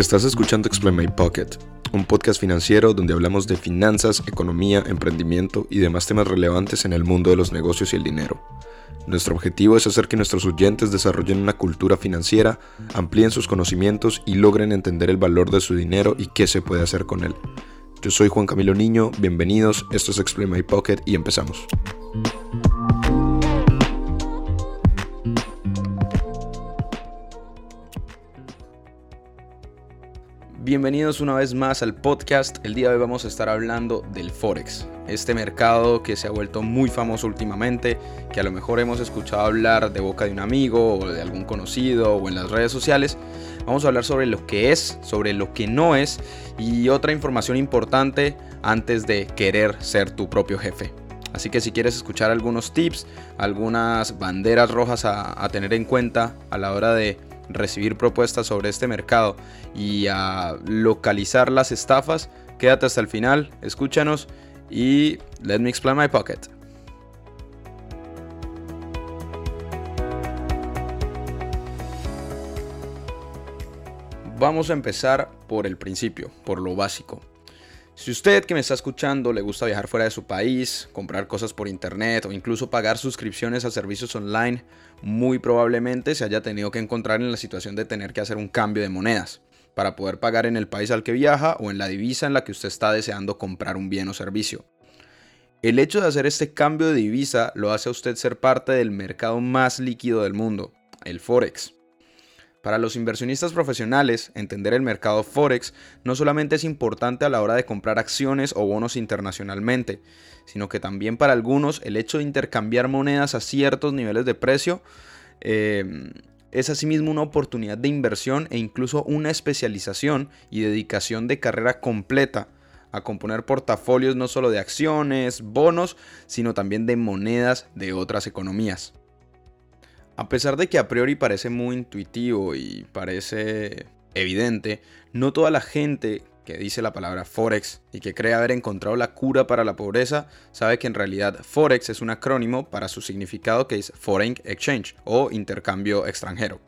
Estás escuchando Explain My Pocket, un podcast financiero donde hablamos de finanzas, economía, emprendimiento y demás temas relevantes en el mundo de los negocios y el dinero. Nuestro objetivo es hacer que nuestros oyentes desarrollen una cultura financiera, amplíen sus conocimientos y logren entender el valor de su dinero y qué se puede hacer con él. Yo soy Juan Camilo Niño, bienvenidos, esto es Explain My Pocket y empezamos. Bienvenidos una vez más al podcast. El día de hoy vamos a estar hablando del Forex, este mercado que se ha vuelto muy famoso últimamente, que a lo mejor hemos escuchado hablar de boca de un amigo o de algún conocido o en las redes sociales. Vamos a hablar sobre lo que es, sobre lo que no es y otra información importante antes de querer ser tu propio jefe. Así que si quieres escuchar algunos tips, algunas banderas rojas a, a tener en cuenta a la hora de recibir propuestas sobre este mercado y a localizar las estafas, quédate hasta el final, escúchanos y let me explain my pocket. Vamos a empezar por el principio, por lo básico. Si usted que me está escuchando le gusta viajar fuera de su país, comprar cosas por internet o incluso pagar suscripciones a servicios online, muy probablemente se haya tenido que encontrar en la situación de tener que hacer un cambio de monedas para poder pagar en el país al que viaja o en la divisa en la que usted está deseando comprar un bien o servicio. El hecho de hacer este cambio de divisa lo hace a usted ser parte del mercado más líquido del mundo, el Forex. Para los inversionistas profesionales, entender el mercado Forex no solamente es importante a la hora de comprar acciones o bonos internacionalmente, sino que también para algunos el hecho de intercambiar monedas a ciertos niveles de precio eh, es asimismo una oportunidad de inversión e incluso una especialización y dedicación de carrera completa a componer portafolios no solo de acciones, bonos, sino también de monedas de otras economías. A pesar de que a priori parece muy intuitivo y parece evidente, no toda la gente que dice la palabra Forex y que cree haber encontrado la cura para la pobreza sabe que en realidad Forex es un acrónimo para su significado que es Foreign Exchange o intercambio extranjero.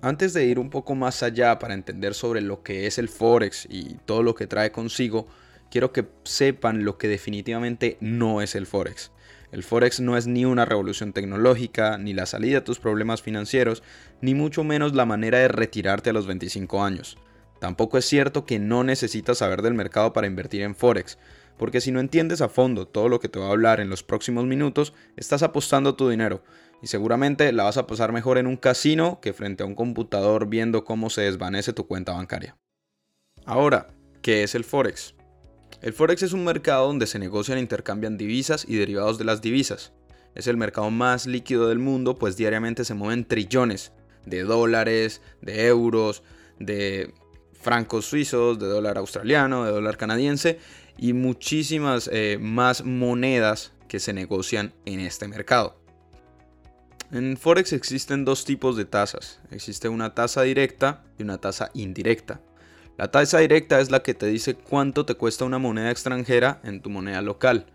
Antes de ir un poco más allá para entender sobre lo que es el Forex y todo lo que trae consigo, quiero que sepan lo que definitivamente no es el Forex. El Forex no es ni una revolución tecnológica, ni la salida a tus problemas financieros, ni mucho menos la manera de retirarte a los 25 años. Tampoco es cierto que no necesitas saber del mercado para invertir en Forex, porque si no entiendes a fondo todo lo que te voy a hablar en los próximos minutos, estás apostando tu dinero y seguramente la vas a pasar mejor en un casino que frente a un computador viendo cómo se desvanece tu cuenta bancaria. Ahora, ¿qué es el Forex? El Forex es un mercado donde se negocian e intercambian divisas y derivados de las divisas. Es el mercado más líquido del mundo, pues diariamente se mueven trillones de dólares, de euros, de francos suizos, de dólar australiano, de dólar canadiense y muchísimas eh, más monedas que se negocian en este mercado. En Forex existen dos tipos de tasas. Existe una tasa directa y una tasa indirecta. La tasa directa es la que te dice cuánto te cuesta una moneda extranjera en tu moneda local.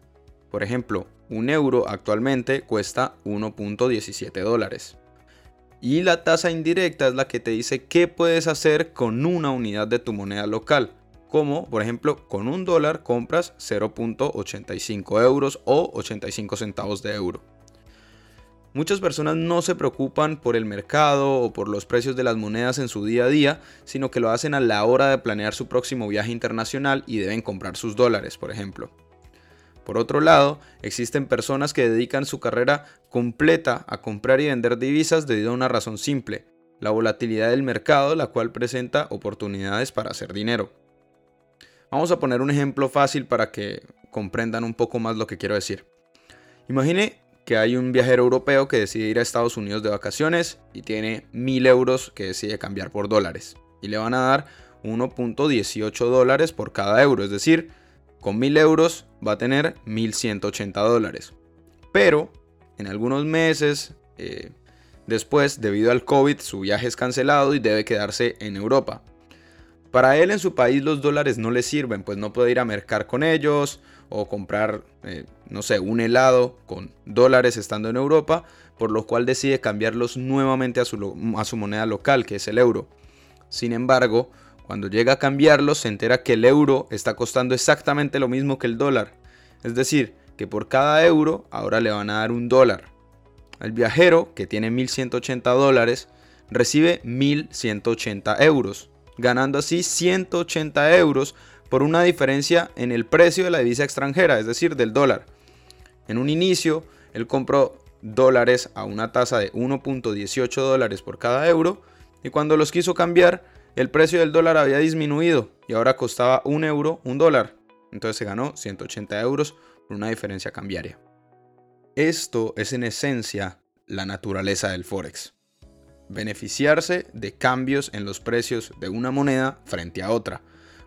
Por ejemplo, un euro actualmente cuesta 1.17 dólares. Y la tasa indirecta es la que te dice qué puedes hacer con una unidad de tu moneda local. Como, por ejemplo, con un dólar compras 0.85 euros o 85 centavos de euro. Muchas personas no se preocupan por el mercado o por los precios de las monedas en su día a día, sino que lo hacen a la hora de planear su próximo viaje internacional y deben comprar sus dólares, por ejemplo. Por otro lado, existen personas que dedican su carrera completa a comprar y vender divisas debido a una razón simple, la volatilidad del mercado, la cual presenta oportunidades para hacer dinero. Vamos a poner un ejemplo fácil para que comprendan un poco más lo que quiero decir. Imagine que hay un viajero europeo que decide ir a Estados Unidos de vacaciones y tiene 1000 euros que decide cambiar por dólares. Y le van a dar 1.18 dólares por cada euro. Es decir, con 1000 euros va a tener 1180 dólares. Pero en algunos meses eh, después, debido al COVID, su viaje es cancelado y debe quedarse en Europa. Para él en su país los dólares no le sirven, pues no puede ir a mercar con ellos o comprar, eh, no sé, un helado con dólares estando en Europa, por lo cual decide cambiarlos nuevamente a su, a su moneda local, que es el euro. Sin embargo, cuando llega a cambiarlo se entera que el euro está costando exactamente lo mismo que el dólar. Es decir, que por cada euro ahora le van a dar un dólar. El viajero, que tiene 1.180 dólares, recibe 1.180 euros, ganando así 180 euros por una diferencia en el precio de la divisa extranjera, es decir, del dólar. En un inicio, él compró dólares a una tasa de 1.18 dólares por cada euro y cuando los quiso cambiar, el precio del dólar había disminuido y ahora costaba un euro un dólar. Entonces se ganó 180 euros por una diferencia cambiaria. Esto es en esencia la naturaleza del Forex. Beneficiarse de cambios en los precios de una moneda frente a otra.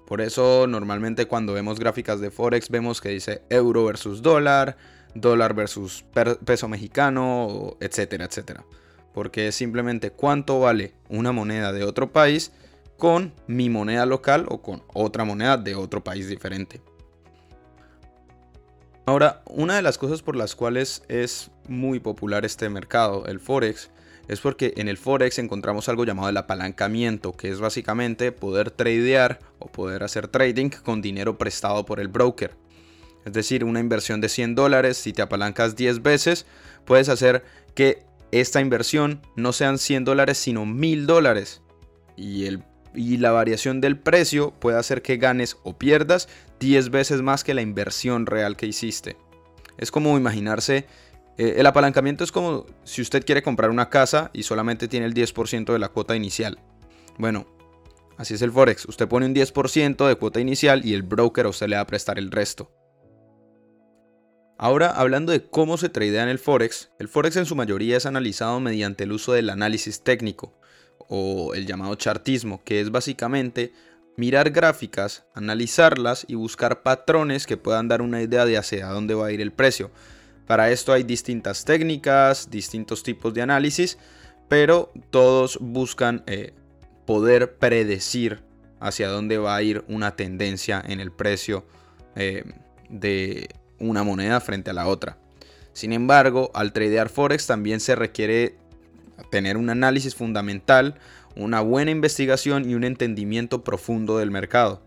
Por eso normalmente cuando vemos gráficas de Forex vemos que dice euro versus dólar, dólar versus peso mexicano, etcétera, etcétera. Porque es simplemente cuánto vale una moneda de otro país con mi moneda local o con otra moneda de otro país diferente. Ahora, una de las cosas por las cuales es muy popular este mercado, el Forex, es porque en el Forex encontramos algo llamado el apalancamiento, que es básicamente poder tradear o poder hacer trading con dinero prestado por el broker. Es decir, una inversión de 100 dólares, si te apalancas 10 veces, puedes hacer que esta inversión no sean 100 dólares, sino 1000 dólares. Y y la variación del precio puede hacer que ganes o pierdas 10 veces más que la inversión real que hiciste. Es como imaginarse, eh, el apalancamiento es como si usted quiere comprar una casa y solamente tiene el 10% de la cuota inicial. Bueno, así es el Forex, usted pone un 10% de cuota inicial y el broker a usted le va a prestar el resto. Ahora, hablando de cómo se tradea en el Forex, el Forex en su mayoría es analizado mediante el uso del análisis técnico, o el llamado chartismo, que es básicamente mirar gráficas, analizarlas y buscar patrones que puedan dar una idea de hacia dónde va a ir el precio. Para esto hay distintas técnicas, distintos tipos de análisis, pero todos buscan eh, poder predecir hacia dónde va a ir una tendencia en el precio eh, de una moneda frente a la otra. Sin embargo, al tradear Forex también se requiere tener un análisis fundamental, una buena investigación y un entendimiento profundo del mercado.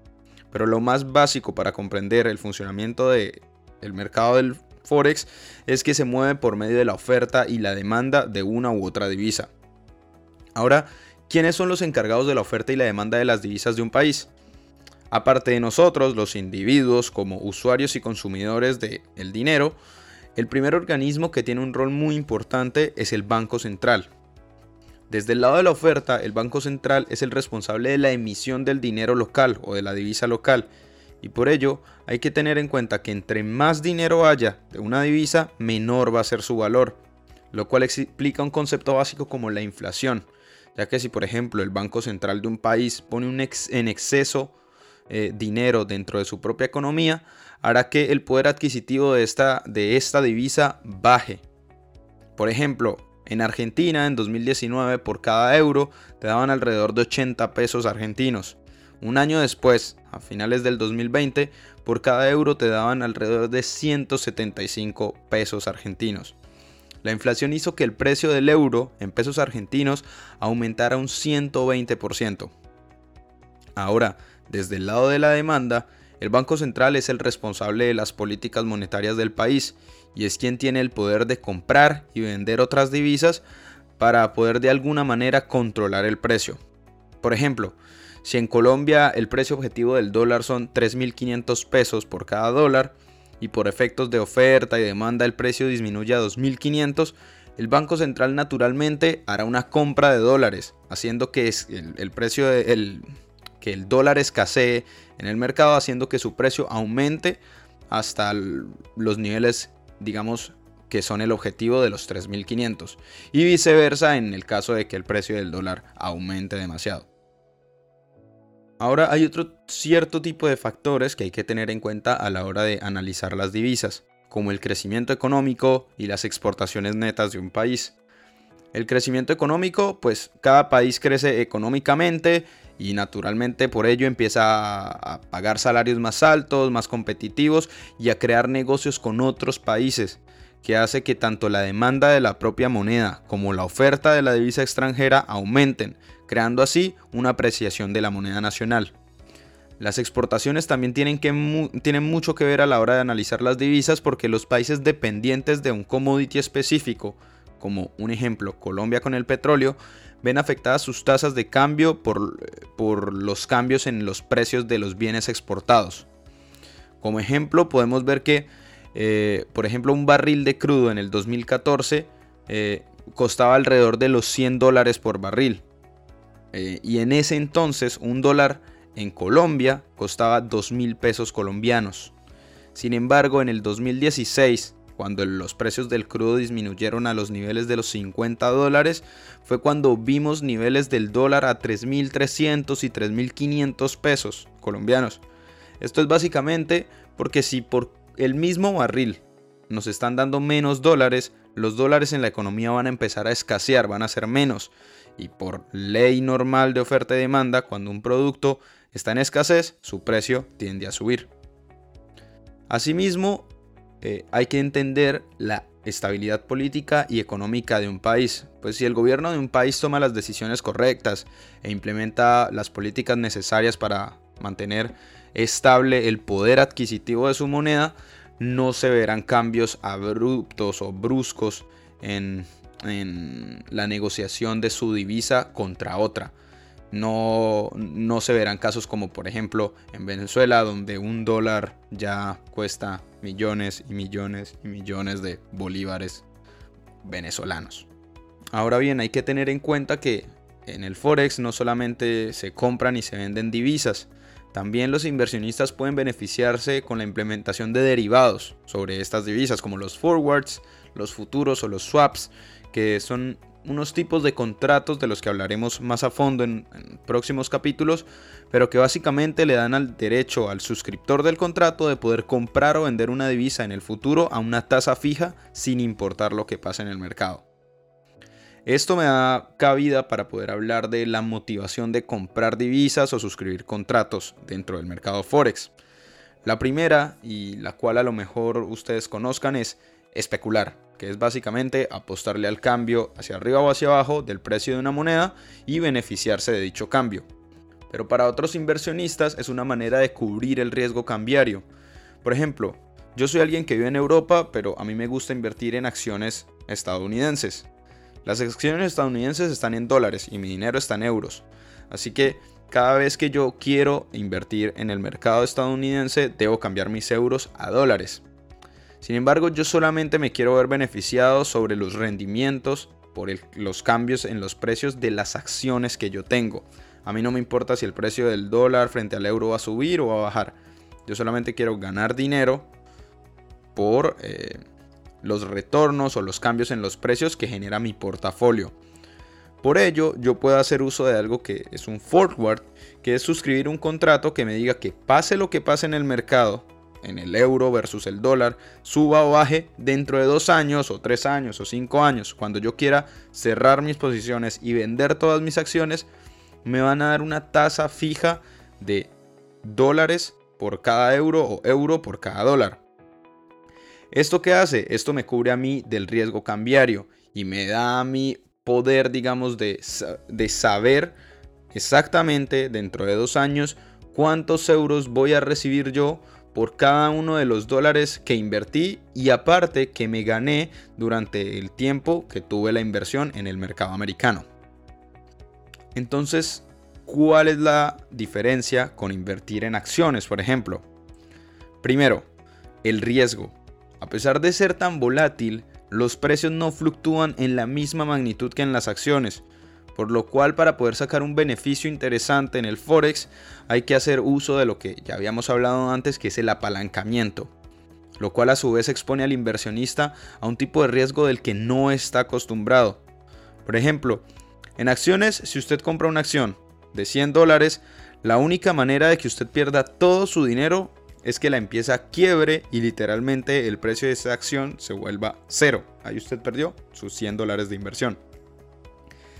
Pero lo más básico para comprender el funcionamiento del mercado del Forex es que se mueve por medio de la oferta y la demanda de una u otra divisa. Ahora, ¿quiénes son los encargados de la oferta y la demanda de las divisas de un país? Aparte de nosotros, los individuos como usuarios y consumidores del el dinero, el primer organismo que tiene un rol muy importante es el Banco Central, desde el lado de la oferta, el Banco Central es el responsable de la emisión del dinero local o de la divisa local. Y por ello hay que tener en cuenta que entre más dinero haya de una divisa, menor va a ser su valor. Lo cual explica un concepto básico como la inflación. Ya que si por ejemplo el Banco Central de un país pone un en exceso eh, dinero dentro de su propia economía, hará que el poder adquisitivo de esta, de esta divisa baje. Por ejemplo, en Argentina, en 2019, por cada euro te daban alrededor de 80 pesos argentinos. Un año después, a finales del 2020, por cada euro te daban alrededor de 175 pesos argentinos. La inflación hizo que el precio del euro en pesos argentinos aumentara un 120%. Ahora, desde el lado de la demanda, el Banco Central es el responsable de las políticas monetarias del país y es quien tiene el poder de comprar y vender otras divisas para poder de alguna manera controlar el precio. Por ejemplo, si en Colombia el precio objetivo del dólar son 3.500 pesos por cada dólar y por efectos de oferta y demanda el precio disminuye a 2.500, el Banco Central naturalmente hará una compra de dólares, haciendo que el, precio que el dólar escasee en el mercado, haciendo que su precio aumente hasta los niveles digamos que son el objetivo de los 3.500 y viceversa en el caso de que el precio del dólar aumente demasiado. Ahora hay otro cierto tipo de factores que hay que tener en cuenta a la hora de analizar las divisas, como el crecimiento económico y las exportaciones netas de un país. El crecimiento económico, pues cada país crece económicamente y naturalmente por ello empieza a pagar salarios más altos, más competitivos y a crear negocios con otros países, que hace que tanto la demanda de la propia moneda como la oferta de la divisa extranjera aumenten, creando así una apreciación de la moneda nacional. Las exportaciones también tienen, que tienen mucho que ver a la hora de analizar las divisas porque los países dependientes de un commodity específico, como un ejemplo Colombia con el petróleo, ven afectadas sus tasas de cambio por, por los cambios en los precios de los bienes exportados. Como ejemplo podemos ver que, eh, por ejemplo, un barril de crudo en el 2014 eh, costaba alrededor de los 100 dólares por barril. Eh, y en ese entonces un dólar en Colombia costaba 2 mil pesos colombianos. Sin embargo, en el 2016, cuando los precios del crudo disminuyeron a los niveles de los 50 dólares, fue cuando vimos niveles del dólar a 3.300 y 3.500 pesos colombianos. Esto es básicamente porque si por el mismo barril nos están dando menos dólares, los dólares en la economía van a empezar a escasear, van a ser menos. Y por ley normal de oferta y demanda, cuando un producto está en escasez, su precio tiende a subir. Asimismo, eh, hay que entender la estabilidad política y económica de un país, pues si el gobierno de un país toma las decisiones correctas e implementa las políticas necesarias para mantener estable el poder adquisitivo de su moneda, no se verán cambios abruptos o bruscos en la negociación de su divisa contra otra no, no se verán casos como por ejemplo en Venezuela donde un dólar ya cuesta millones y millones y millones de bolívares venezolanos. Ahora bien, hay que tener en cuenta que en el Forex no solamente se compran y se venden divisas, también los inversionistas pueden beneficiarse con la implementación de derivados sobre estas divisas como los forwards, los futuros o los swaps, que son unos tipos de contratos de los que hablaremos más a fondo en, próximos capítulos, pero que básicamente le dan al derecho al suscriptor del contrato de poder comprar o vender una divisa en el futuro a una tasa fija sin importar lo que pase en el mercado. Esto me da cabida para poder hablar de la motivación de comprar divisas o suscribir contratos dentro del mercado Forex. La primera, y la cual a lo mejor ustedes conozcan, es especular que es básicamente apostarle al cambio hacia arriba o hacia abajo del precio de una moneda y beneficiarse de dicho cambio. Pero para otros inversionistas es una manera de cubrir el riesgo cambiario. Por ejemplo, yo soy alguien que vive en Europa, pero a mí me gusta invertir en acciones estadounidenses. Las acciones estadounidenses están en dólares y mi dinero está en euros. Así que cada vez que yo quiero invertir en el mercado estadounidense, debo cambiar mis euros a dólares. Sin embargo, yo solamente me quiero ver beneficiado sobre los rendimientos por los cambios en los precios de las acciones que yo tengo. A mí no me importa si el precio del dólar frente al euro va a subir o va a bajar. Yo solamente quiero ganar dinero por eh, los retornos o los cambios en los precios que genera mi portafolio. Por ello, yo puedo hacer uso de algo que es un forward, que es suscribir un contrato que me diga que pase lo que pase en el mercado, en el euro versus el dólar suba o baje dentro de dos años o tres años o cinco años. Cuando yo quiera cerrar mis posiciones y vender todas mis acciones, me van a dar una tasa fija de dólares por cada euro o euro por cada dólar. ¿Esto qué hace? Esto me cubre a mí del riesgo cambiario y me da a mí poder, digamos, de, de saber exactamente dentro de dos años cuántos euros voy a recibir yo por cada uno de los dólares que invertí y aparte que me gané durante el tiempo que tuve la inversión en el mercado americano. Entonces, ¿cuál es la diferencia con invertir en acciones, por ejemplo? Primero, el riesgo. A pesar de ser tan volátil, los precios no fluctúan en la misma magnitud que en las acciones, por lo cual para poder sacar un beneficio interesante en el forex hay que hacer uso de lo que ya habíamos hablado antes que es el apalancamiento, lo cual a su vez expone al inversionista a un tipo de riesgo del que no está acostumbrado. Por ejemplo, en acciones, si usted compra una acción de 100 dólares, la única manera de que usted pierda todo su dinero es que la empieza a quiebre y literalmente el precio de esa acción se vuelva cero. Ahí usted perdió sus 100 dólares de inversión.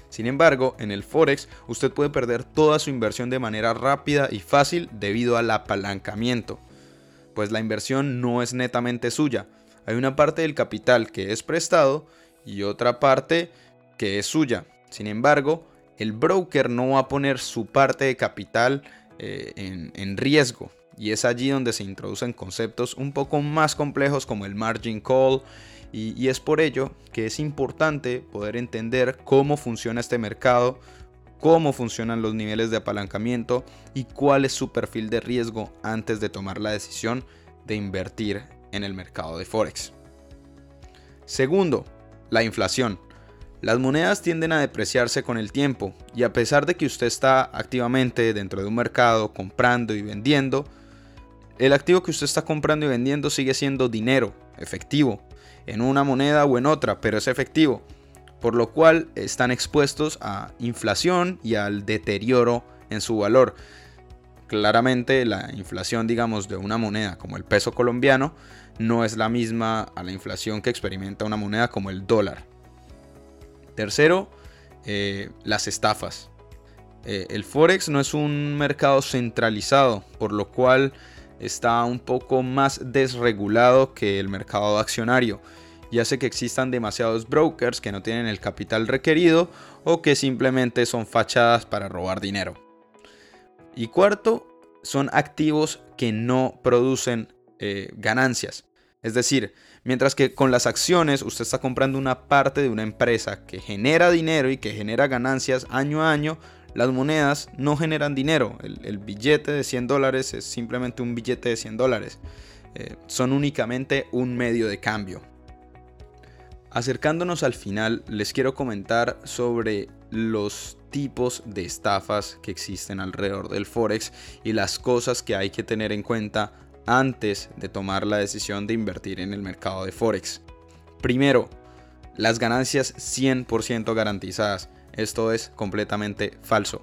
Sin embargo, en el Forex usted puede perder toda su inversión de manera rápida y fácil debido al apalancamiento, pues la inversión no es netamente suya. Hay una parte del capital que es prestado y otra parte que es suya. Sin embargo, el broker no va a poner su parte de capital eh, en, riesgo. Y es allí donde se introducen conceptos un poco más complejos como el margin call. Y es por ello que es importante poder entender cómo funciona este mercado, cómo funcionan los niveles de apalancamiento y cuál es su perfil de riesgo antes de tomar la decisión de invertir en el mercado de Forex. Segundo, la inflación. Las monedas tienden a depreciarse con el tiempo y a pesar de que usted está activamente dentro de un mercado comprando y vendiendo, el activo que usted está comprando y vendiendo sigue siendo dinero, efectivo, en una moneda o en otra, pero es efectivo por lo cual están expuestos a inflación y al deterioro en su valor. Claramente la inflación, digamos, de una moneda como el peso colombiano no es la misma a la inflación que experimenta una moneda como el dólar. Tercero, eh, las estafas. Eh, el forex no es un mercado centralizado, por lo cual está un poco más desregulado que el mercado accionario y hace que existan demasiados brokers que no tienen el capital requerido o que simplemente son fachadas para robar dinero. Y cuarto, son activos que no producen eh, ganancias. Es decir, mientras que con las acciones usted está comprando una parte de una empresa que genera dinero y que genera ganancias año a año, las monedas no generan dinero. El, billete de 100 dólares es simplemente un billete de 100 dólares. Eh, son únicamente un medio de cambio. Acercándonos al final, les quiero comentar sobre los tipos de estafas que existen alrededor del Forex y las cosas que hay que tener en cuenta antes de tomar la decisión de invertir en el mercado de Forex. Primero, las ganancias 100% garantizadas. Esto es completamente falso.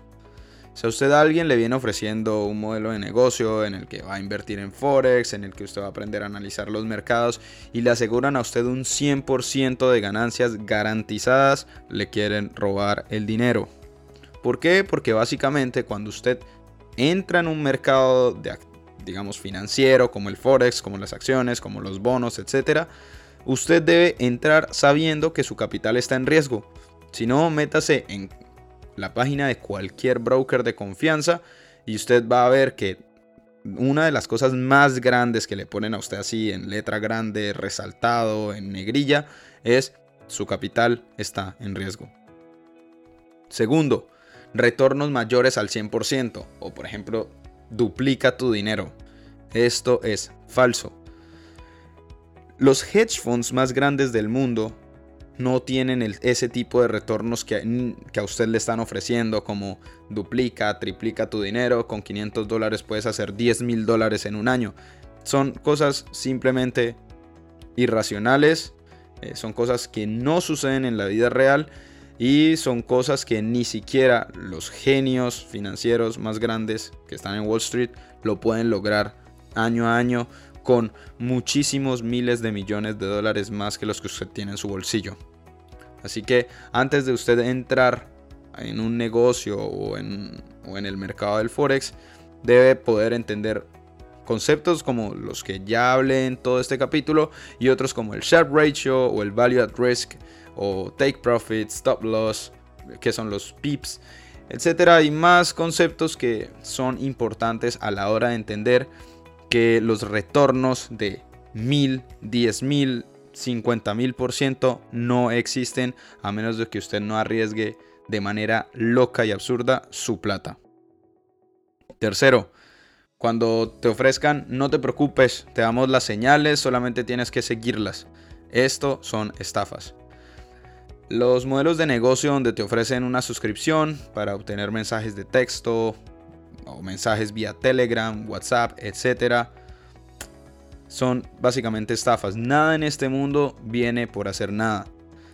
Si a usted a alguien le viene ofreciendo un modelo de negocio en el que va a invertir en Forex, en el que usted va a aprender a analizar los mercados y le aseguran a usted un 100% de ganancias garantizadas, le quieren robar el dinero. ¿Por qué? Porque básicamente cuando usted entra en un mercado digamos financiero como el Forex, como las acciones, como los bonos, etc., usted debe entrar sabiendo que su capital está en riesgo. Si no, métase en la página de cualquier broker de confianza y usted va a ver que una de las cosas más grandes que le ponen a usted así en letra grande, resaltado, en negrilla, es su capital está en riesgo. Segundo, retornos mayores al 100% o por ejemplo, duplica tu dinero. Esto es falso. Los hedge funds más grandes del mundo no tienen ese tipo de retornos que, que, a usted le están ofreciendo, como duplica, triplica tu dinero, con 500 dólares puedes hacer 10 mil dólares en un año. Son cosas simplemente irracionales, eh, son cosas que no suceden en la vida real y son cosas que ni siquiera los genios financieros más grandes que están en Wall Street lo pueden lograr año a año con muchísimos miles de millones de dólares más que los que usted tiene en su bolsillo. Así que antes de usted entrar en un negocio o en, el mercado del Forex, debe poder entender conceptos como los que ya hablé en todo este capítulo y otros como el Sharp Ratio o el Value at Risk o Take Profit, Stop Loss, que son los PIPs, etcétera, y más conceptos que son importantes a la hora de entender los retornos de mil, diez mil, 50 mil por ciento no existen a menos de que usted no arriesgue de manera loca y absurda su plata. Tercero, cuando te ofrezcan, no te preocupes, te damos las señales, solamente tienes que seguirlas. Esto son estafas. Los modelos de negocio donde te ofrecen una suscripción para obtener mensajes de texto, o mensajes vía Telegram, WhatsApp, etcétera, son básicamente estafas. Nada en este mundo viene por hacer nada.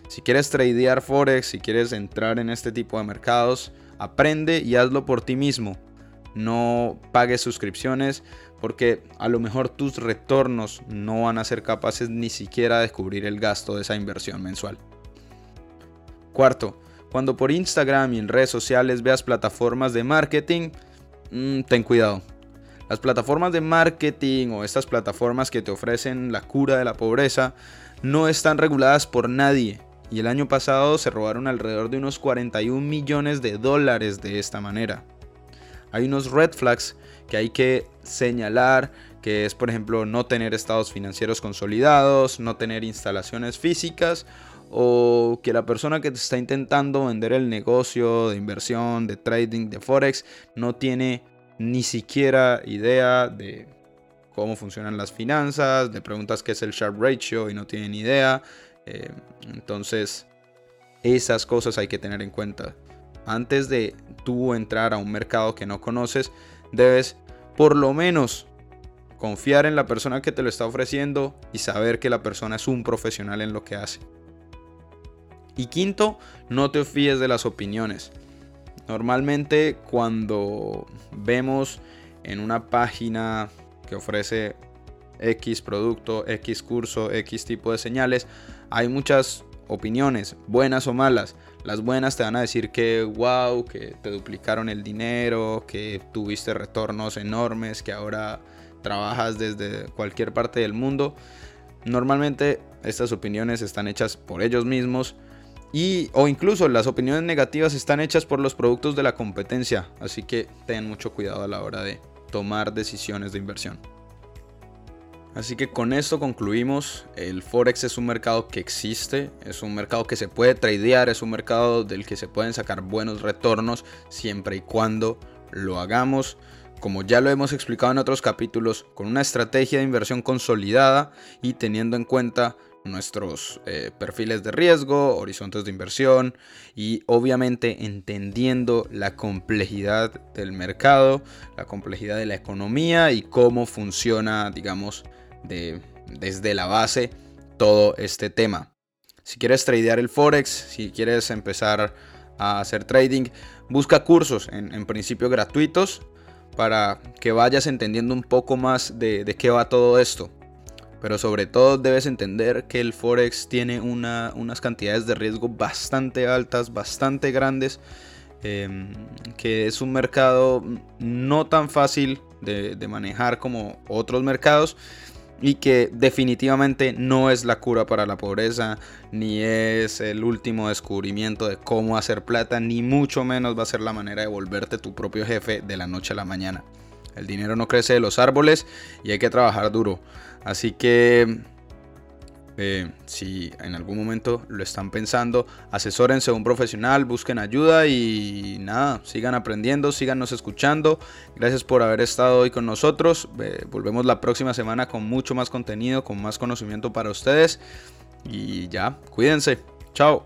Si quieres tradear Forex, si quieres entrar en este tipo de mercados, aprende y hazlo por ti mismo. No pagues suscripciones porque a lo mejor tus retornos no van a ser capaces ni siquiera de cubrir el gasto de esa inversión mensual. Cuarto, cuando por Instagram y en redes sociales veas plataformas de marketing, Mm, ten cuidado. Las plataformas de marketing o estas plataformas que te ofrecen la cura de la pobreza no están reguladas por nadie. Y el año pasado se robaron alrededor de unos 41 millones de dólares de esta manera. Hay unos red flags que hay que señalar, que es por ejemplo no tener estados financieros consolidados, no tener instalaciones físicas o que la persona que te está intentando vender el negocio de inversión, de trading, de forex, no tiene ni siquiera idea de cómo funcionan las finanzas, de preguntas qué es el Sharp Ratio y no tiene ni idea. Eh, entonces, esas cosas hay que tener en cuenta. Antes de tú entrar a un mercado que no conoces, debes por lo menos confiar en la persona que te lo está ofreciendo y saber que la persona es un profesional en lo que hace. Y quinto, no te fíes de las opiniones. Normalmente cuando vemos en una página que ofrece X producto, X curso, X tipo de señales, hay muchas opiniones, buenas o malas. Las buenas te van a decir que wow, que te duplicaron el dinero, que tuviste retornos enormes, que ahora trabajas desde cualquier parte del mundo. Normalmente estas opiniones están hechas por ellos mismos y, o incluso las opiniones negativas están hechas por los productos de la competencia, así que ten mucho cuidado a la hora de tomar decisiones de inversión. Así que con esto concluimos, el Forex es un mercado que existe, es un mercado que se puede tradear, es un mercado del que se pueden sacar buenos retornos siempre y cuando lo hagamos, como ya lo hemos explicado en otros capítulos, con una estrategia de inversión consolidada y teniendo en cuenta nuestros eh, perfiles de riesgo, horizontes de inversión y obviamente entendiendo la complejidad del mercado, la complejidad de la economía y cómo funciona, digamos, de, desde la base todo este tema. Si quieres tradear el forex, si quieres empezar a hacer trading, busca cursos en, principio gratuitos para que vayas entendiendo un poco más de, de qué va todo esto. Pero sobre todo debes entender que el Forex tiene unas cantidades de riesgo bastante altas, bastante grandes. Em, que es un mercado no tan fácil de, de manejar como otros mercados y que definitivamente no es la cura para la pobreza, ni es el último descubrimiento de cómo hacer plata, ni mucho menos va a ser la manera de volverte tu propio jefe de la noche a la mañana. El dinero no crece de los árboles y hay que trabajar duro. Así que eh, si en algún momento lo están pensando, asesórense a un profesional, busquen ayuda y nada, sigan aprendiendo, síganos escuchando. Gracias por haber estado hoy con nosotros. Volvemos la próxima semana con mucho más contenido, con más conocimiento para ustedes. Y ya, cuídense. Chao.